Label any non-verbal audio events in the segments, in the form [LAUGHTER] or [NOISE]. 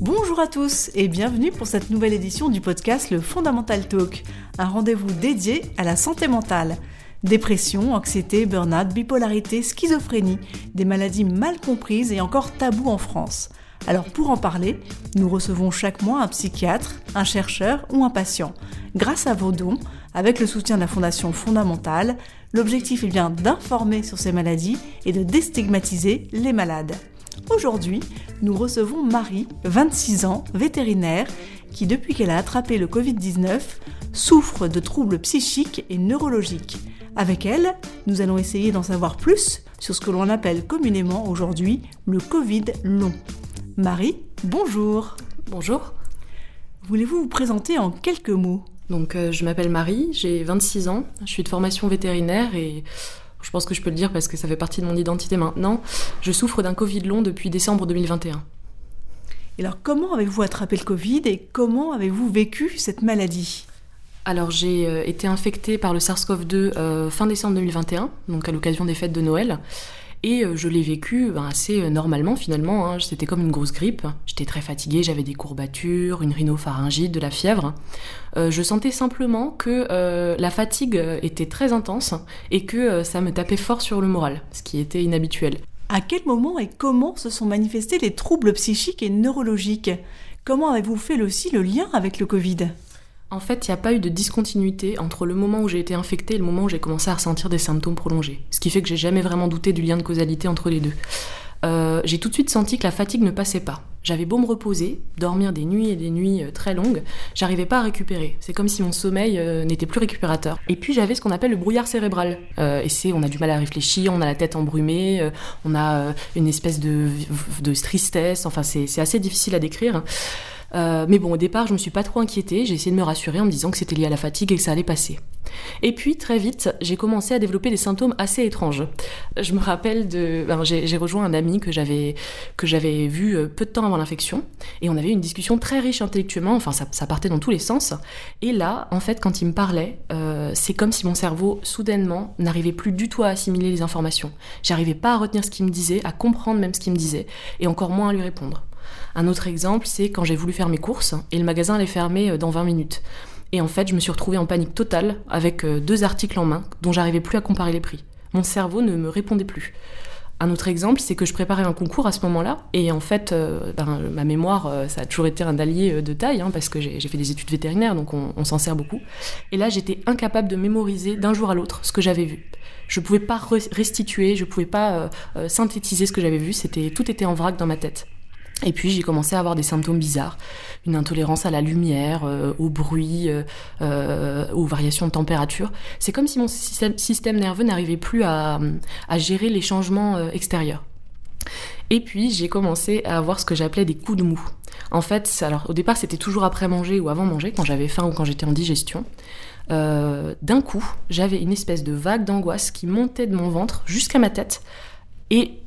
Bonjour à tous et bienvenue pour cette nouvelle édition du podcast Le Fondamental Talk, un rendez-vous dédié à la santé mentale. Dépression, anxiété, burn-out, bipolarité, schizophrénie, des maladies mal comprises et encore tabous en France. Alors pour en parler, nous recevons chaque mois un psychiatre, un chercheur ou un patient. Grâce à vos dons, avec le soutien de la Fondation Fondamentale, l'objectif est bien d'informer sur ces maladies et de déstigmatiser les malades. Aujourd'hui, nous recevons Marie, 26 ans, vétérinaire, qui depuis qu'elle a attrapé le Covid-19 souffre de troubles psychiques et neurologiques. Avec elle, nous allons essayer d'en savoir plus sur ce que l'on appelle communément aujourd'hui le Covid long. Marie, bonjour. Bonjour. Voulez-vous vous présenter en quelques mots? Donc, euh, je m'appelle Marie, j'ai 26 ans, je suis de formation vétérinaire et je pense que je peux le dire parce que ça fait partie de mon identité maintenant. Je souffre d'un Covid long depuis décembre 2021. Et alors, comment avez-vous attrapé le Covid et comment avez-vous vécu cette maladie? Alors j'ai euh, été infectée par le SARS-CoV-2 euh, fin décembre 2021, donc à l'occasion des fêtes de Noël. Et euh, je l'ai vécu ben, assez normalement finalement. Hein. C'était comme une grosse grippe. J'étais très fatiguée, j'avais des courbatures, une rhinopharyngite, de la fièvre. je sentais simplement que la fatigue était très intense et que ça me tapait fort sur le moral, ce qui était inhabituel. À quel moment et comment se sont manifestés les troubles psychiques et neurologiques? Comment avez-vous fait aussi le lien avec le Covid? En fait, il n'y a pas eu de discontinuité entre le moment où j'ai été infectée et le moment où j'ai commencé à ressentir des symptômes prolongés. Ce qui fait que j'ai jamais vraiment douté du lien de causalité entre les deux. Euh, j'ai tout de suite senti que la fatigue ne passait pas. J'avais beau me reposer, dormir des nuits et des nuits euh, très longues, j'arrivais pas à récupérer. C'est comme si mon sommeil euh, n'était plus récupérateur. Et puis j'avais ce qu'on appelle le brouillard cérébral. et c'est, on a du mal à réfléchir, on a la tête embrumée, on a une espèce de, de tristesse. Enfin, c'est assez difficile à décrire. Euh, mais bon, au départ, je me suis pas trop inquiétée. J'ai essayé de me rassurer en me disant que c'était lié à la fatigue et que ça allait passer. Et puis, très vite, j'ai commencé à développer des symptômes assez étranges. Je me rappelle de. Ben, j'ai rejoint un ami que j'avais vu euh, peu de temps avant l'infection. Et on avait une discussion très riche intellectuellement. Enfin, ça, ça, partait dans tous les sens. Et là, en fait, quand il me parlait, euh, c'est comme si mon cerveau, soudainement, n'arrivait plus du tout à assimiler les informations. J'arrivais pas à retenir ce qu'il me disait, à comprendre même ce qu'il me disait, et encore moins à lui répondre. Un autre exemple, c'est quand j'ai voulu faire mes courses et le magasin allait fermer euh, dans 20 minutes. Et en fait, je me suis retrouvée en panique totale avec euh, deux articles en main dont j'arrivais plus à comparer les prix. Mon cerveau ne me répondait plus. Un autre exemple, c'est que je préparais un concours à ce moment-là, et en fait, euh, ben, ma mémoire, ça a toujours été un allié de taille, hein, parce que j'ai fait des études vétérinaires, donc on, s'en sert beaucoup. Et là, j'étais incapable de mémoriser d'un jour à l'autre ce que j'avais vu. Je pouvais pas restituer, je pouvais pas synthétiser ce que j'avais vu, c'était tout était en vrac dans ma tête. Et puis j'ai commencé à avoir des symptômes bizarres, une intolérance à la lumière, euh, au bruit, euh, euh, aux variations de température. C'est comme si mon système, nerveux n'arrivait plus à, gérer les changements extérieurs. Et puis j'ai commencé à avoir ce que j'appelais des coups de mou. En fait, alors au départ c'était toujours après manger ou avant manger, quand j'avais faim ou quand j'étais en digestion. D'un coup, j'avais une espèce de vague d'angoisse qui montait de mon ventre jusqu'à ma tête et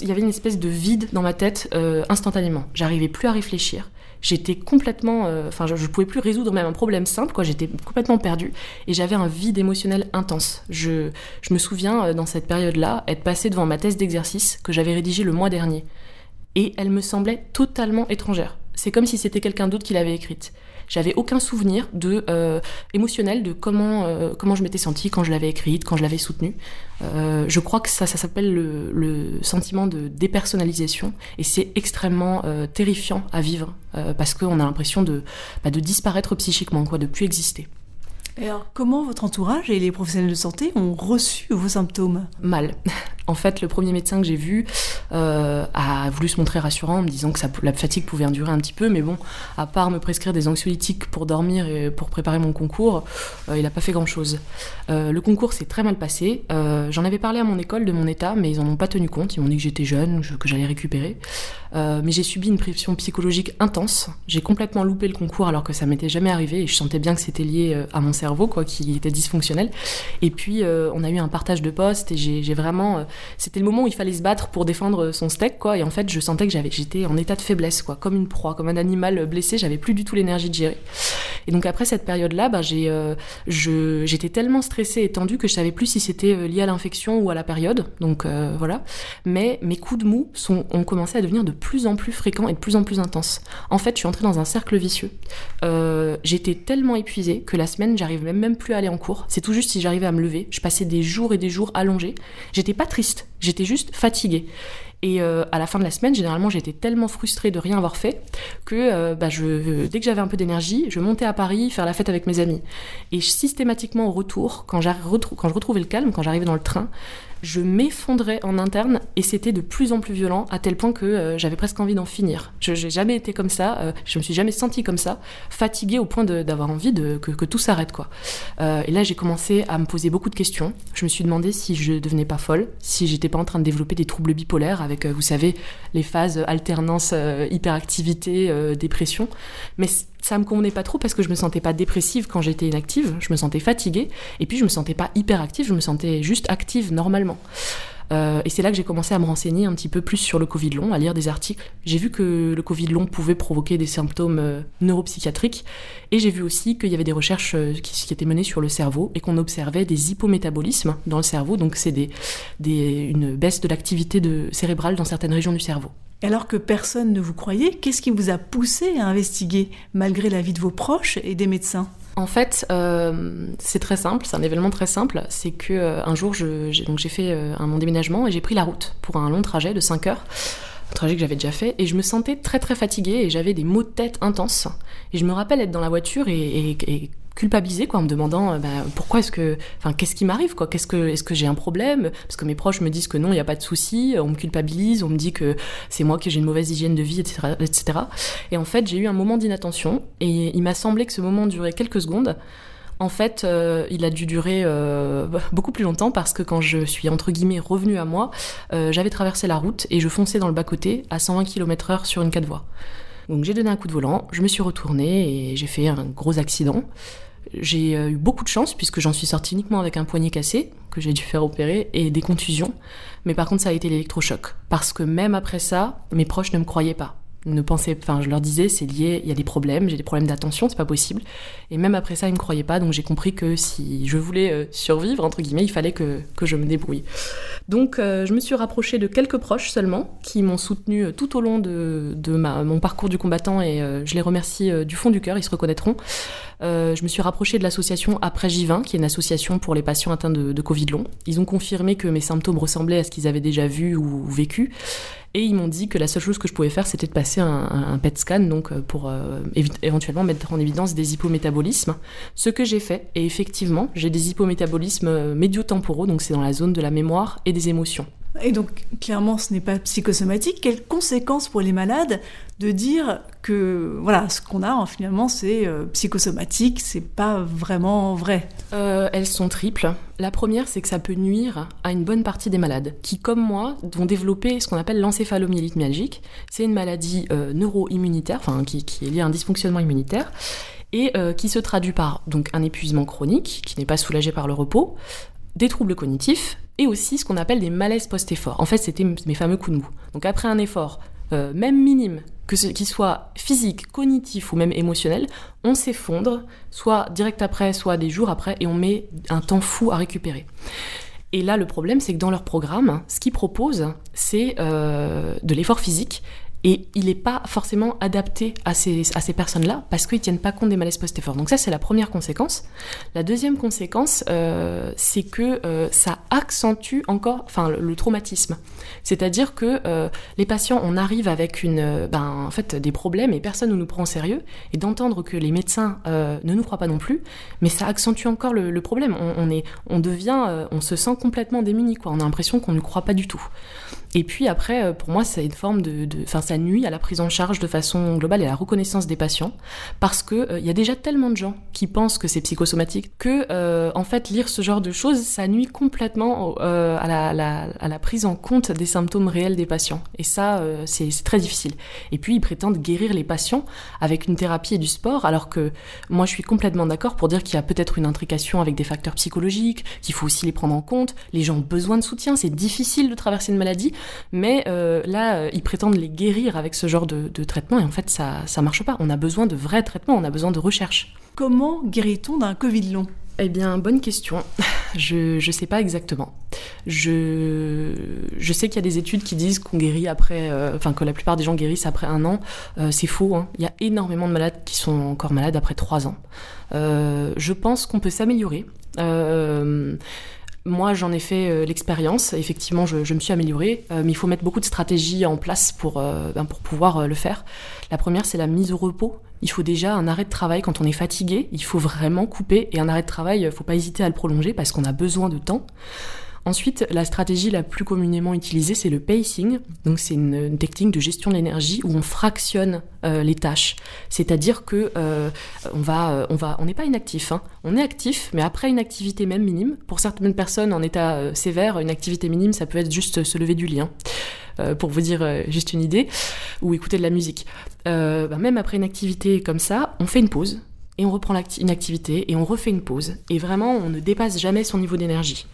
il y avait une espèce de vide dans ma tête euh, instantanément. J'arrivais plus à réfléchir. J'étais complètement, euh, enfin, je, ne pouvais plus résoudre même un problème simple, quoi. J'étais complètement perdue et j'avais un vide émotionnel intense. Je, me souviens euh, dans cette période-là être passée devant ma thèse d'exercice que j'avais rédigée le mois dernier et elle me semblait totalement étrangère. C'est comme si c'était quelqu'un d'autre qui l'avait écrite. J'avais aucun souvenir de euh, émotionnel de comment euh, comment je m'étais sentie quand je l'avais écrite, quand je l'avais soutenue. Euh, je crois que ça ça s'appelle le, le, sentiment de dépersonnalisation et c'est extrêmement terrifiant à vivre parce qu'on a l'impression de bah, de disparaître psychiquement quoi, de plus exister. Et alors, comment votre entourage et les professionnels de santé ont reçu vos symptômes? Mal. En fait, le premier médecin que j'ai vu euh, a voulu se montrer rassurant en me disant que la fatigue pouvait endurer un petit peu, mais bon, à part me prescrire des anxiolytiques pour dormir et pour préparer mon concours, euh, il n'a pas fait grand-chose. Euh, le concours s'est très mal passé. J'en avais parlé à mon école de mon état, mais ils n'en ont pas tenu compte. Ils m'ont dit que j'étais jeune, que j'allais récupérer. mais j'ai subi une pression psychologique intense. J'ai complètement loupé le concours alors que ça m'était jamais arrivé et je sentais bien que c'était lié à mon cerveau, quoi, qui était dysfonctionnel. Et puis, on a eu un partage de postes et j'ai vraiment c'était le moment où il fallait se battre pour défendre son steak, quoi. Et en fait, je sentais que j'avais, j'étais en état de faiblesse, quoi, comme une proie, comme un animal blessé. J'avais plus du tout l'énergie de gérer. Et donc après cette période-là, ben, j'ai, euh, j'étais tellement stressée et tendue que je savais plus si c'était euh, lié à l'infection ou à la période. Donc euh, voilà. Mais mes coups de mou sont, ont commencé à devenir de plus en plus fréquents et de plus en plus intenses. En fait, je suis entrée dans un cercle vicieux. j'étais tellement épuisée que la semaine, j'arrivais même plus à aller en cours. C'est tout juste si j'arrivais à me lever. Je passais des jours et des jours allongés. J'étais pas triste, j'étais juste fatiguée. Et euh, à la fin de la semaine, généralement, j'étais tellement frustrée de rien avoir fait que euh, bah, je, dès que j'avais un peu d'énergie, je montais à Paris faire la fête avec mes amis. Et systématiquement au retour, quand, je retrouvais le calme, quand j'arrivais dans le train, je m'effondrais en interne et c'était de plus en plus violent à tel point que euh, j'avais presque envie d'en finir. Je n'ai jamais été comme ça, euh, je me suis jamais sentie comme ça, fatiguée au point d'avoir envie que, tout s'arrête. Euh, et là, j'ai commencé à me poser beaucoup de questions. Je me suis demandé si je devenais pas folle, si j'étais pas en train de développer des troubles bipolaires avec, vous savez, les phases alternance, hyperactivité, dépression. Mais ça me convenait pas trop parce que je me sentais pas dépressive quand j'étais inactive, je me sentais fatiguée, et puis je me sentais pas hyper active, je me sentais juste active normalement. Euh, et c'est là que j'ai commencé à me renseigner un petit peu plus sur le Covid long, à lire des articles. J'ai vu que le Covid long pouvait provoquer des symptômes euh, neuropsychiatriques, et j'ai vu aussi qu'il y avait des recherches euh, qui, étaient menées sur le cerveau et qu'on observait des hypométabolismes dans le cerveau, donc c'est une baisse de l'activité cérébrale dans certaines régions du cerveau. Alors que personne ne vous croyait, qu'est-ce qui vous a poussé à investiguer, malgré l'avis de vos proches et des médecins? En fait, euh, c'est très simple, c'est un événement très simple. C'est que euh, un jour, j'ai fait euh, mon déménagement et j'ai pris la route pour un long trajet de 5 heures, un trajet que j'avais déjà fait, et je me sentais très très fatiguée et j'avais des maux de tête intenses. Et je me rappelle être dans la voiture et, et culpabiliser quoi en me demandant euh, bah, pourquoi est-ce que enfin qu'est-ce qui m'arrive quoi? Qu'est-ce que est-ce que j'ai un problème? Parce que mes proches me disent que non il n'y a pas de souci on me culpabilise on me dit que c'est moi que j'ai une mauvaise hygiène de vie etc etc et en fait j'ai eu un moment d'inattention et il m'a semblé que ce moment durait quelques secondes en fait, euh, il a dû durer euh, beaucoup plus longtemps parce que quand je suis entre guillemets revenue à moi, j'avais traversé la route et je fonçais dans le bas-côté à 120 km/h sur une 4 voies. Donc j'ai donné un coup de volant, je me suis retournée et j'ai fait un gros accident. J'ai euh, eu beaucoup de chance puisque j'en suis sortie uniquement avec un poignet cassé que j'ai dû faire opérer et des contusions. Mais par contre, ça a été l'électrochoc parce que même après ça, mes proches ne me croyaient pas ne pensaient, enfin, je leur disais, c'est lié, il y a des problèmes, j'ai des problèmes d'attention, c'est pas possible. Et même après ça, ils me croyaient pas, donc j'ai compris que si je voulais euh, survivre, entre guillemets, il fallait que, que je me débrouille. Donc, euh, je me suis rapprochée de quelques proches seulement, qui m'ont soutenu euh, tout au long de, de mon parcours du combattant, et je les remercie du fond du cœur, ils se reconnaîtront. je me suis rapprochée de l'association Après J20, qui est une association pour les patients atteints de Covid long. Ils ont confirmé que mes symptômes ressemblaient à ce qu'ils avaient déjà vu ou vécu. Et ils m'ont dit que la seule chose que je pouvais faire, c'était de passer un, PET scan, donc euh, pour euh, éventuellement mettre en évidence des hypométabolismes. Ce que j'ai fait, et effectivement, j'ai des hypométabolismes euh, médio-temporaux, donc c'est dans la zone de la mémoire et des émotions. Et donc, clairement, ce n'est pas psychosomatique. Quelles conséquences pour les malades de dire que voilà, ce qu'on a hein, finalement, c'est euh, psychosomatique, c'est pas vraiment vrai? Euh, Elles sont triples. La première, c'est que ça peut nuire à une bonne partie des malades qui, comme moi, vont développer ce qu'on appelle l'encéphalomyélite myalgique. C'est une maladie euh, neuro-immunitaire, enfin qui, qui, est liée à un dysfonctionnement immunitaire et qui se traduit par donc un épuisement chronique qui n'est pas soulagé par le repos, des troubles cognitifs et aussi ce qu'on appelle des malaises post-effort. En fait, c'était mes fameux coups de mou. Donc après un effort, euh, même minime, que ce, qu'il soit physique, cognitif ou même émotionnel, on s'effondre, soit direct après, soit des jours après, et on met un temps fou à récupérer. Et là, le problème, c'est que dans leur programme, ce qu'ils proposent, c'est euh, de l'effort physique, et il n'est pas forcément adapté à ces, à ces personnes-là parce qu'ils ne tiennent pas compte des malaises post-effort. Donc ça, c'est la première conséquence. La deuxième conséquence, euh, c'est que euh, ça accentue encore enfin, le, traumatisme. C'est-à-dire que euh, les patients, on arrive avec une, ben, en fait, des problèmes et personne ne nous prend au sérieux. Et d'entendre que les médecins ne nous croient pas non plus, mais ça accentue encore le, problème. On, est, on devient, on se sent complètement démuni. On a l'impression qu'on ne croit pas du tout. Et puis après, pour moi, c'est une forme de, enfin, ça nuit à la prise en charge de façon globale et à la reconnaissance des patients, parce que il y a déjà tellement de gens qui pensent que c'est psychosomatique que en fait lire ce genre de choses, ça nuit complètement à la, à, la, prise en compte des symptômes réels des patients. Et ça, c'est très difficile. Et puis ils prétendent guérir les patients avec une thérapie et du sport, alors que moi je suis complètement d'accord pour dire qu'il y a peut-être une intrication avec des facteurs psychologiques, qu'il faut aussi les prendre en compte. Les gens ont besoin de soutien, c'est difficile de traverser une maladie, mais euh, là, euh, ils prétendent les guérir avec ce genre de, traitement, et en fait, ça ça marche pas. On a besoin de vrais traitements, on a besoin de recherche. Comment guérit-on d'un Covid long? Eh bien, bonne question. [LAUGHS] Je ne sais pas exactement. Je, je sais qu'il y a des études qui disent qu'on guérit après, euh, enfin que la plupart des gens guérissent après un an. c'est faux. Hein. Il y a énormément de malades qui sont encore malades après trois ans. je pense qu'on peut s'améliorer. Moi, j'en ai fait euh, l'expérience. Effectivement, je, me suis améliorée, euh, mais il faut mettre beaucoup de stratégies en place pour, euh, ben, pour pouvoir le faire. La première, c'est la mise au repos. Il faut déjà un arrêt de travail quand on est fatigué. Il faut vraiment couper. Et un arrêt de travail, il ne faut pas hésiter à le prolonger parce qu'on a besoin de temps. Ensuite, la stratégie la plus communément utilisée, c'est le pacing. Donc, c'est une, technique de gestion de l'énergie où on fractionne euh, les tâches. C'est-à-dire que euh, on va, euh, on va, on n'est pas inactif. Hein. On est actif, mais après une activité même minime. Pour certaines personnes en état sévère, une activité minime, ça peut être juste se lever du lit. Hein. pour vous dire juste une idée, ou écouter de la musique. Bah, même après une activité comme ça, on fait une pause, et on reprend une activité et on refait une pause. Et vraiment, on ne dépasse jamais son niveau d'énergie.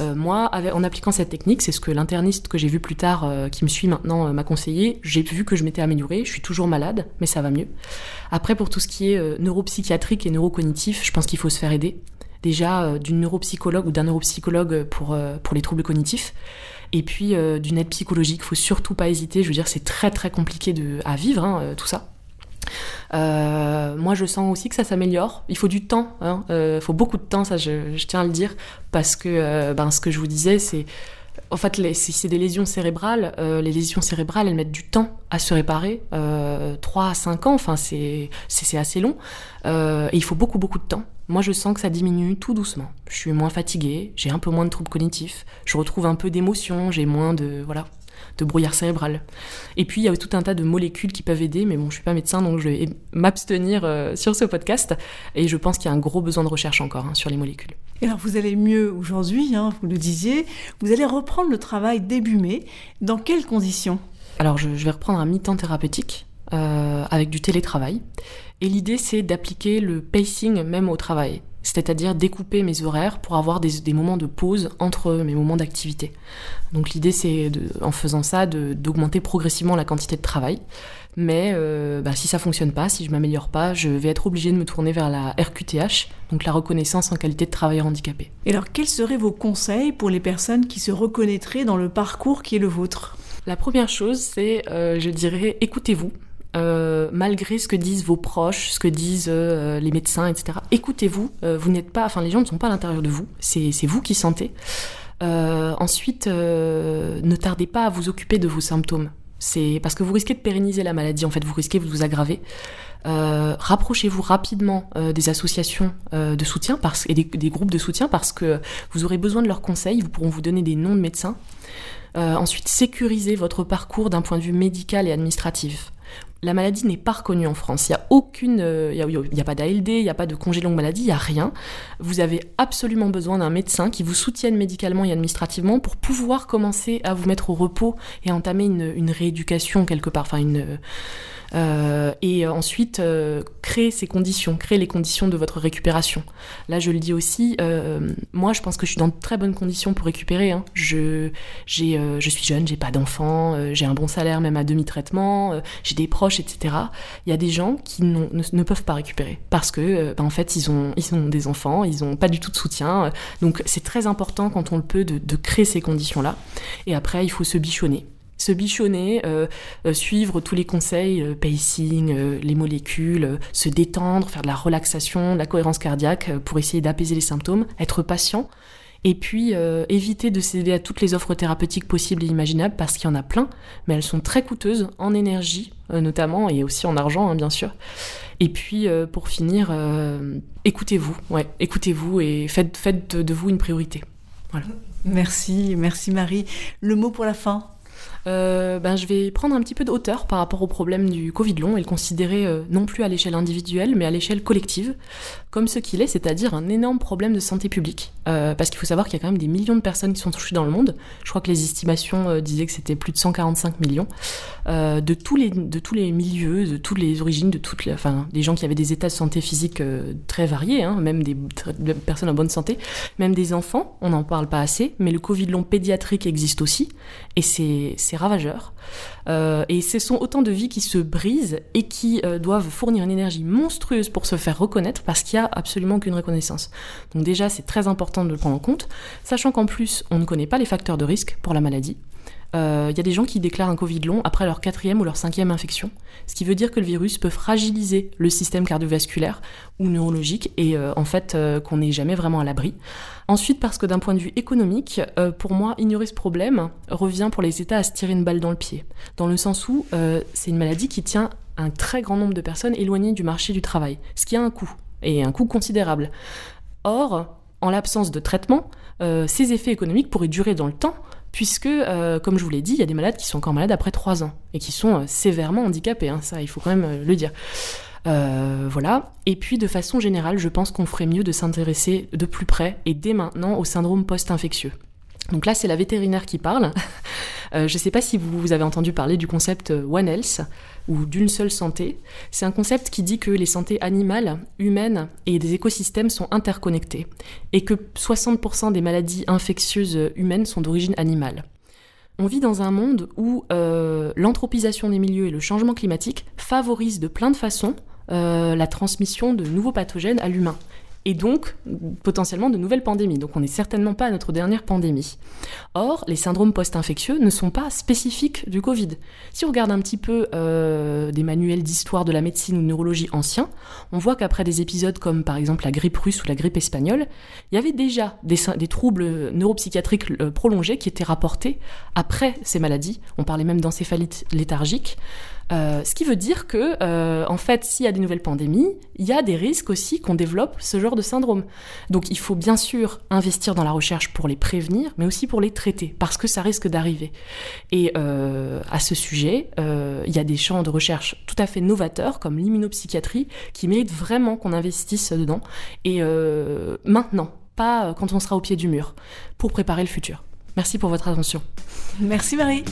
Euh, moi, en appliquant cette technique, c'est ce que l'interniste que j'ai vu plus tard, euh, qui me suit maintenant, euh, m'a conseillé. J'ai vu que je m'étais améliorée. Je suis toujours malade, mais ça va mieux. Après, pour tout ce qui est neuropsychiatrique et neurocognitif, je pense qu'il faut se faire aider. Déjà, d'une neuropsychologue ou d'un neuropsychologue pour, pour les troubles cognitifs. Et puis, d'une aide psychologique. Il faut surtout pas hésiter. Je veux dire, c'est très très compliqué de, à vivre, hein, tout ça. Euh, moi, je sens aussi que ça s'améliore. Il faut du temps, il hein. euh, faut beaucoup de temps, ça je, tiens à le dire, parce que euh, ben, ce que je vous disais, c'est en fait, si c'est des lésions cérébrales, les lésions cérébrales, elles mettent du temps à se réparer, 3 à 5 ans, enfin c'est assez long, et il faut beaucoup beaucoup de temps. Moi, je sens que ça diminue tout doucement. Je suis moins fatiguée, j'ai un peu moins de troubles cognitifs, je retrouve un peu d'émotion, j'ai moins de voilà, de brouillard cérébral. Et puis il y a tout un tas de molécules qui peuvent aider, mais bon, je suis pas médecin, donc je vais m'abstenir euh, sur ce podcast. Et je pense qu'il y a un gros besoin de recherche encore hein, sur les molécules. Et alors vous allez mieux aujourd'hui, hein, vous le disiez. Vous allez reprendre le travail début mai. Dans quelles conditions? Alors je, vais reprendre un mi-temps thérapeutique euh, avec du télétravail. Et l'idée c'est d'appliquer le pacing même au travail c'est-à-dire découper mes horaires pour avoir des, moments de pause entre mes moments d'activité. Donc l'idée c'est en faisant ça d'augmenter progressivement la quantité de travail. Mais euh, bah, si ça fonctionne pas, si je m'améliore pas, je vais être obligée de me tourner vers la RQTH, donc la reconnaissance en qualité de travailleur handicapé. Et alors quels seraient vos conseils pour les personnes qui se reconnaîtraient dans le parcours qui est le vôtre? La première chose c'est, euh, je dirais, écoutez-vous. Euh, malgré ce que disent vos proches, ce que disent euh, les médecins, etc. Écoutez-vous. Euh, vous n'êtes pas, enfin, les gens ne sont pas à l'intérieur de vous. C'est vous qui sentez. ensuite, ne tardez pas à vous occuper de vos symptômes. C'est parce que vous risquez de pérenniser la maladie. En fait, vous risquez de vous aggraver. rapprochez-vous rapidement des associations de soutien et des, des, groupes de soutien parce que vous aurez besoin de leurs conseils. Vous pourront vous donner des noms de médecins. ensuite, sécurisez votre parcours d'un point de vue médical et administratif la maladie n'est pas reconnue en France. Il n'y a aucune, euh, il y a, pas d'ALD, il n'y a pas de congé longue maladie, il n'y a rien. Vous avez absolument besoin d'un médecin qui vous soutienne médicalement et administrativement pour pouvoir commencer à vous mettre au repos et entamer une, rééducation quelque part, enfin une, euh, et ensuite euh, créer ces conditions, créer les conditions de votre récupération. Là, je le dis aussi, moi, je pense que je suis dans de très bonnes conditions pour récupérer. Hein. Je, je suis jeune, j'ai pas d'enfants, j'ai un bon salaire même à demi-traitement, j'ai des proches, etc. Il y a des gens qui ne, peuvent pas récupérer parce que, ben, en fait, ils ont, ils ont des enfants, ils ont pas du tout de soutien. Donc, c'est très important quand on le peut de, créer ces conditions-là. Et après, il faut se bichonner se bichonner, euh, euh, suivre tous les conseils, euh, pacing, les molécules, se détendre, faire de la relaxation, de la cohérence cardiaque pour essayer d'apaiser les symptômes, être patient. Et puis éviter de céder à toutes les offres thérapeutiques possibles et imaginables parce qu'il y en a plein, mais elles sont très coûteuses en énergie notamment et aussi en argent hein, bien sûr. Et puis pour finir, écoutez-vous, ouais, écoutez-vous et faites, de, vous une priorité. Merci, merci Marie. Le mot pour la fin? Euh, ben, je vais prendre un petit peu de hauteur par rapport au problème du Covid long et le considérer euh, non plus à l'échelle individuelle, mais à l'échelle collective, comme ce qu'il est, c'est-à-dire un énorme problème de santé publique. Euh, parce qu'il faut savoir qu'il y a quand même des millions de personnes qui sont touchées dans le monde. Je crois que les estimations disaient que c'était plus de 145 millions de tous les de tous les milieux, de toutes les origines, de toutes les, enfin, des gens qui avaient des états de santé physique très variés, hein, même des, personnes en bonne santé, même des enfants. On n'en parle pas assez, mais le Covid long pédiatrique existe aussi, et c'est c'est ravageur. Euh, et ce sont autant de vies qui se brisent et qui euh, doivent fournir une énergie monstrueuse pour se faire reconnaître parce qu'il n'y a absolument aucune reconnaissance. Donc déjà, c'est très important de le prendre en compte, sachant qu'en plus, on ne connaît pas les facteurs de risque pour la maladie. Il euh, y a des gens qui déclarent un Covid long après leur quatrième ou leur cinquième infection, ce qui veut dire que le virus peut fragiliser le système cardiovasculaire ou neurologique et euh, en fait euh, qu'on n'est jamais vraiment à l'abri. Ensuite, parce que d'un point de vue économique, pour moi, ignorer ce problème revient pour les États à se tirer une balle dans le pied, dans le sens où c'est une maladie qui tient un très grand nombre de personnes éloignées du marché du travail, ce qui a un coût, et un coût considérable. Or, en l'absence de traitement, ces effets économiques pourraient durer dans le temps, puisque, euh, comme je vous l'ai dit, il y a des malades qui sont encore malades après 3 ans et qui sont euh, sévèrement handicapés, hein, ça il faut quand même euh, le dire. voilà. Et puis de façon générale, je pense qu'on ferait mieux de s'intéresser de plus près et dès maintenant au syndrome post-infectieux. Donc là, c'est la vétérinaire qui parle. [LAUGHS] je ne sais pas si vous avez entendu parler du concept One Health ou d'une seule santé. C'est un concept qui dit que les santé animales, humaines et des écosystèmes sont interconnectés et que 60% des maladies infectieuses humaines sont d'origine animale. On vit dans un monde où euh, l'anthropisation des milieux et le changement climatique favorisent de plein de façons euh, la transmission de nouveaux pathogènes à l'humain et donc potentiellement de nouvelles pandémies. Donc on n'est certainement pas à notre dernière pandémie. Or, les syndromes post-infectieux ne sont pas spécifiques du Covid. Si on regarde un petit peu euh, des manuels d'histoire de la médecine ou de neurologie anciens, on voit qu'après des épisodes comme par exemple la grippe russe ou la grippe espagnole, il y avait déjà des, des troubles neuropsychiatriques euh, prolongés qui étaient rapportés après ces maladies. On parlait même d'encéphalite léthargique. Euh, ce qui veut dire que, euh, en fait, s'il y a des nouvelles pandémies, il y a des risques aussi qu'on développe ce genre de syndrome. Donc il faut bien sûr investir dans la recherche pour les prévenir, mais aussi pour les traiter, parce que ça risque d'arriver. Et euh, à ce sujet, il y a des champs de recherche tout à fait novateurs, comme l'immunopsychiatrie, qui méritent vraiment qu'on investisse dedans. Et maintenant, pas quand on sera au pied du mur, pour préparer le futur. Merci pour votre attention. Merci Marie.